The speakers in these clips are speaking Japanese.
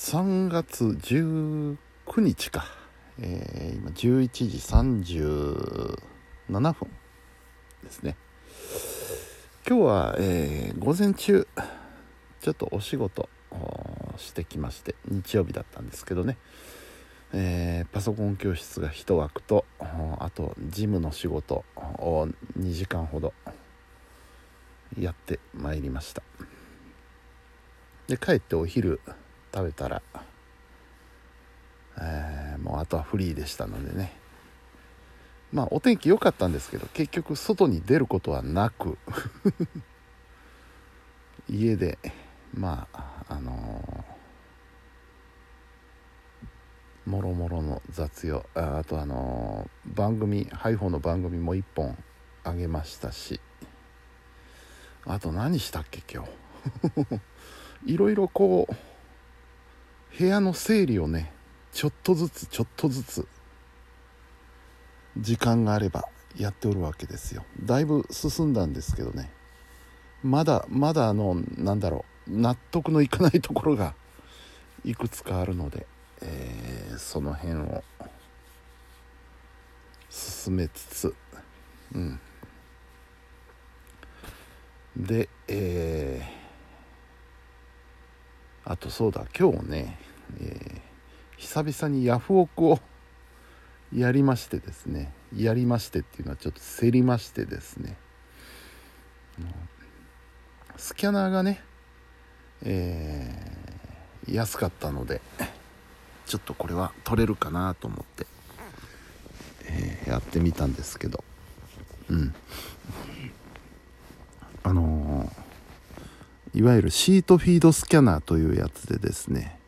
3月19日か、えー、今11時37分ですね。今日は、えー、午前中ちょっとお仕事してきまして日曜日だったんですけどね、えー、パソコン教室が1枠とあとジムの仕事を2時間ほどやってまいりました。で帰ってお昼食べたら、えー、もうあとはフリーでしたのでね。まあお天気良かったんですけど結局外に出ることはなく 家でまああのー、もろもろの雑用ああとあのー、番組ハイフォーの番組も1本あげましたしあと何したっけ今日。いろいろこう部屋の整理をねちょっとずつちょっとずつ時間があればやっておるわけですよ。だいぶ進んだんですけどね。まだまだあのなんだろう納得のいかないところがいくつかあるので、えー、その辺を進めつつうん。でえー、あとそうだ今日ねえー、久々にヤフオクをやりましてですねやりましてっていうのはちょっと競りましてですね。スキャナーがね、えー、安かったのでちょっとこれは取れるかなと思って、えー、やってみたんですけど。うんあのー、いわゆるシートフィードスキャナーというやつでですね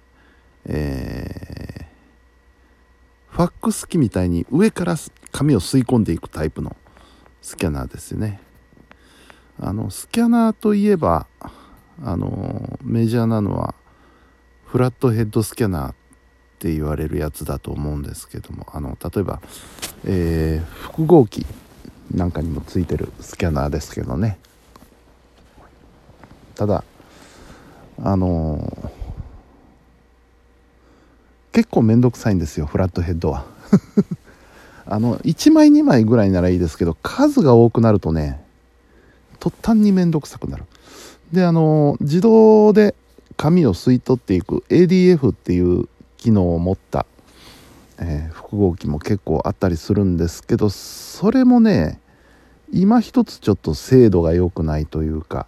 えー、ファックス機みたいに上から紙を吸い込んでいくタイプのスキャナーですよね。あのスキャナーといえばあのメジャーなのはフラットヘッドスキャナーって言われるやつだと思うんですけどもあの例えば、えー、複合機なんかにもついてるスキャナーですけどね。ただあのー結構めんどくさいんですよフラットヘッドは。あの1枚2枚ぐらいならいいですけど数が多くなるとね途端にめんどくさくなる。であの自動で紙を吸い取っていく ADF っていう機能を持った、えー、複合機も結構あったりするんですけどそれもね今一つちょっと精度が良くないというか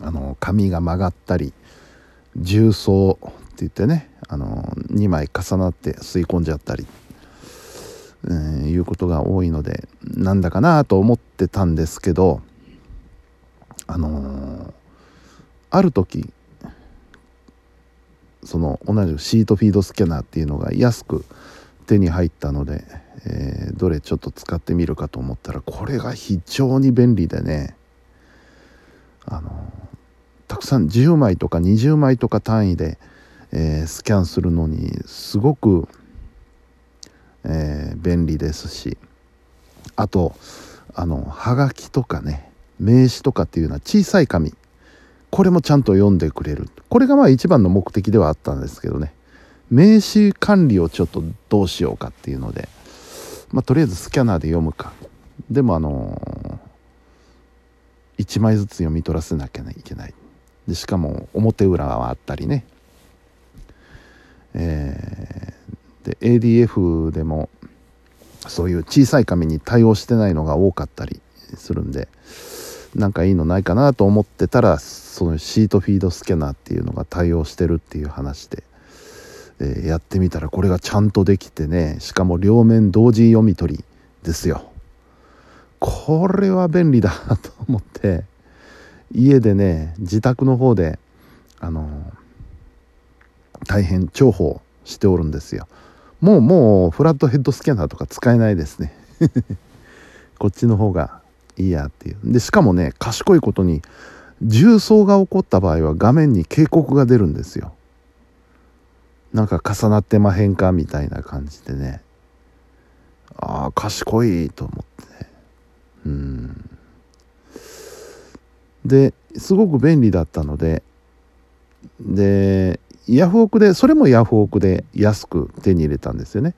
あの紙が曲がったり重曹って言ってねあの2枚重なって吸い込んじゃったり、えー、いうことが多いのでなんだかなと思ってたんですけどあのー、ある時その同じシートフィードスキャナーっていうのが安く手に入ったので、えー、どれちょっと使ってみるかと思ったらこれが非常に便利でねあのたくさん10枚とか20枚とか単位でえー、スキャンするのにすごく、えー、便利ですしあとあのはがきとかね名刺とかっていうのは小さい紙。これもちゃんと読んでくれる。これがまあ一番の目的ではあったんですけどね。名刺管理をちょっとどうしようかっていうので、まあ、とりあえずスキャナーで読むか。でもあのー、1枚ずつ読み取らせなきゃいけない。でしかも表裏はあったりね。えー、で ADF でもそういう小さい紙に対応してないのが多かったりするんでなんかいいのないかなと思ってたらそのシートフィードスキャナーっていうのが対応してるっていう話で、えー、やってみたらこれがちゃんとできてねしかも両面同時読み取りですよ。これは便利だと思って家でね自宅の方であの大変重宝しておるんですよ。もうもうフラットヘッドスキャナーとか使えないですね。こっちの方がいいやっていう。でしかもね賢いことに重曹が起こった場合は画面に警告が出るんですよ。なんか重なってまへんかみたいな感じでね。ああ賢いと思って。うん。ですごく便利だったのででヤフオクでそれもヤフオクで安く手に入れたんですよね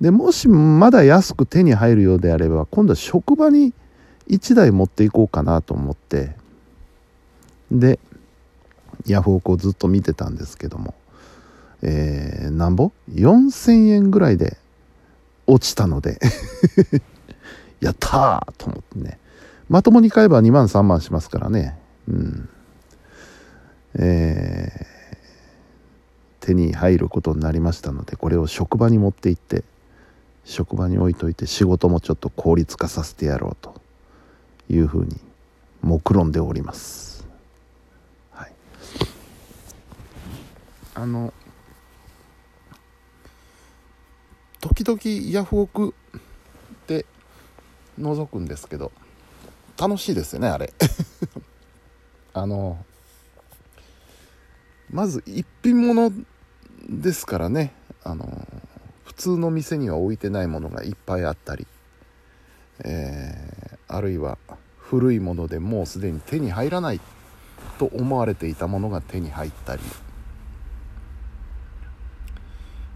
でもしまだ安く手に入るようであれば今度は職場に1台持っていこうかなと思ってでヤフオクをずっと見てたんですけどもえー、なんぼ ?4000 円ぐらいで落ちたので やったーと思ってねまともに買えば2万3万しますからね。うん。えー、手に入ることになりましたのでこれを職場に持って行って職場に置いといて仕事もちょっと効率化させてやろうというふうに目論んでおります。はい。あの時々ヤフオクで覗くんですけど楽しいですよねあれ。あのまず一品物ですからね。あの普通の店には置いてないものがいっぱいあったり、えー、あるいは古いものでもうすでに手に入らないと思われていたものが手に入ったり。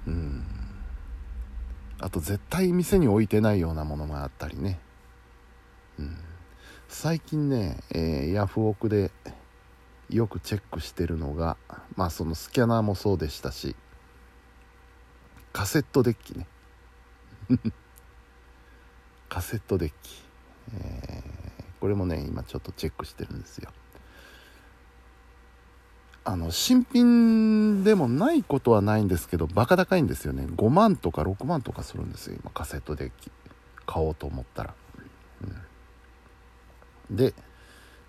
うん。あと絶対店に置いてないようなものがあったりね、うん、最近ね、えー、ヤフオクでよくチェックしてるのがまあそのスキャナーもそうでしたしカセットデッキね。カセットデッキ、えー、これもね今ちょっとチェックしてるんですよ。あの新品でもないことはないんですけどバカ高いんですよね。5万とか6万とかするんですよ今カセットデッキ。買おうと思ったら、うん、で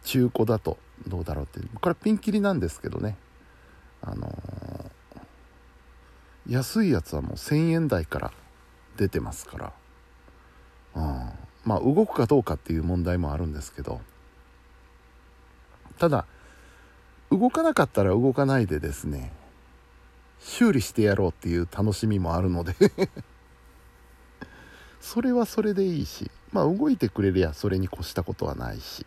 中古だとどうだろうってこれピンキリなんですけどね。あのー、安いやつはもう1000円台から出てますから、うん、まあ動くかどうかっていう問題もあるんですけど。ただ動かなかったら動かないでですね修理してやろうっていう楽しみもあるので。それはそれでいいしまあ動いてくれりゃそれに越したことはないし。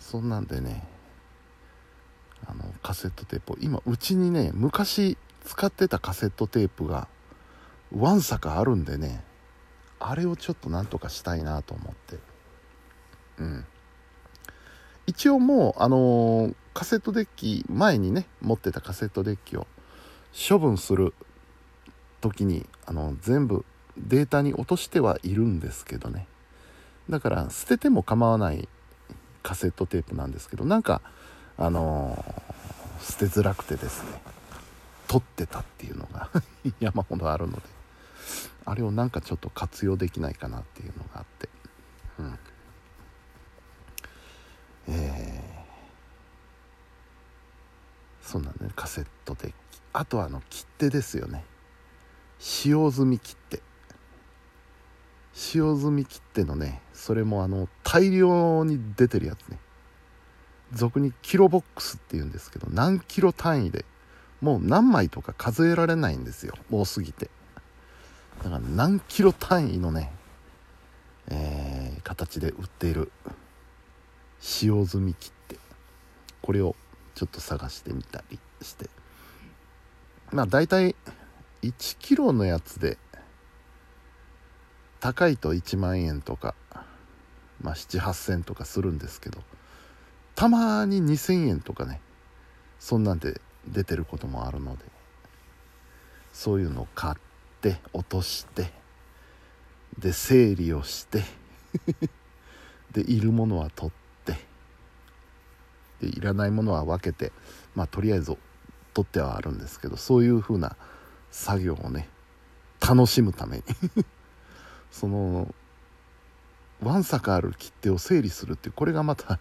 そんなんでねあのカセットテープを今うちにね昔使ってたカセットテープがわんさかあるんでねあれをちょっとなんとかしたいなと思って。うん。一応もうあのー、カセットデッキ前にね持ってたカセットデッキを処分する時にあの全部データに落としてはいるんですけどね。だから捨てても構わないカセットテープなんですけどなんかあのー、捨てづらくてですね取ってたっていうのが 山ほどあるのであれをなんかちょっと活用できないかなっていうのがあって。うん。えーそんなねカセットデッキ。あとはあの切手ですよね。使用済み切手。使用済み切手のねそれもあの大量に出てるやつね。俗にキロボックスっていうんですけど何キロ単位でもう何枚とか数えられないんですよ。多すぎて。だから何キロ単位のね、えー、形で売っている使用済み切手これをちょっと探してみたりして。まあ大体1キロのやつで高いと1万円とか、まあ、78000とかするんですけどたまに2000円とかねそんなんで出てることもあるのでそういうのを買って落としてで整理をして でいるものは取ってでいらないものは分けてまあとりあえず取ってはあるんですけどそういう風な作業をね楽しむために。そのわんさかある切手を整理するっていうこれがまた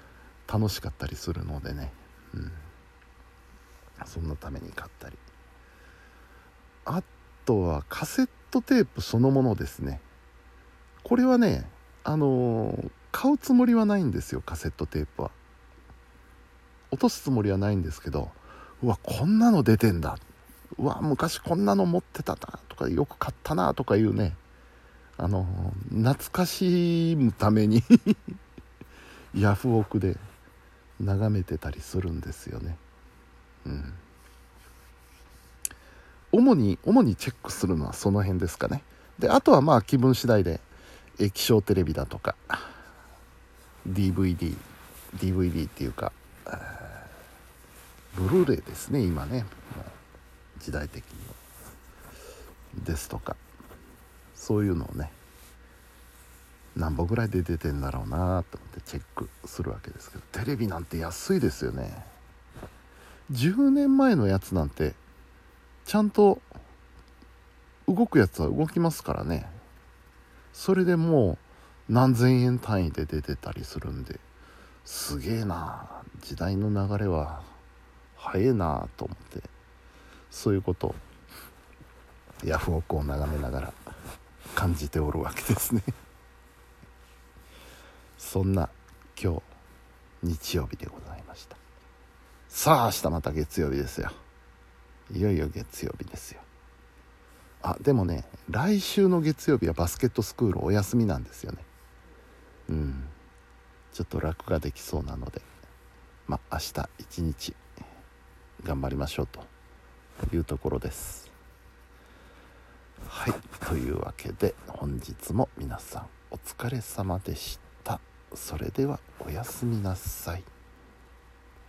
楽しかったりするのでね、うん、そんなために買ったり。あとはカセットテープそのものですね。これはねあのー、買うつもりはないんですよカセットテープは。落とすつもりはないんですけどうわこんなの出てんだ。うわ昔こんなの持ってたなとかよく買ったなとかいうねあの懐かしむために ヤフオクで眺めてたりするんですよね。うん。主に主にチェックするのはその辺ですかね。であとはまあ気分次第で液晶テレビだとか DVD DVD っていうかブルーレイですね今ね。時代的にですとか。そういうのをね何本ぐらいで出てんだろうなと思ってチェックするわけですけどテレビなんて安いですよね。10年前のやつなんてちゃんと動くやつは動きますからね。それでもう何千円単位で出てたりするんですげえな。時代の流れは早えなと思ってそういうことをヤフオクを眺めながら感じておるわけですね。そんな今日日曜日でございました。さあ明日また月曜日ですよ。いよいよ月曜日ですよ。あでもね来週の月曜日はバスケットスクールお休みなんですよね。うん。ちょっと楽ができそうなのでまあ明日一日頑張りましょうというところです。はい。というわけで本日も皆さんお疲れ様でした。それではおやすみなさい。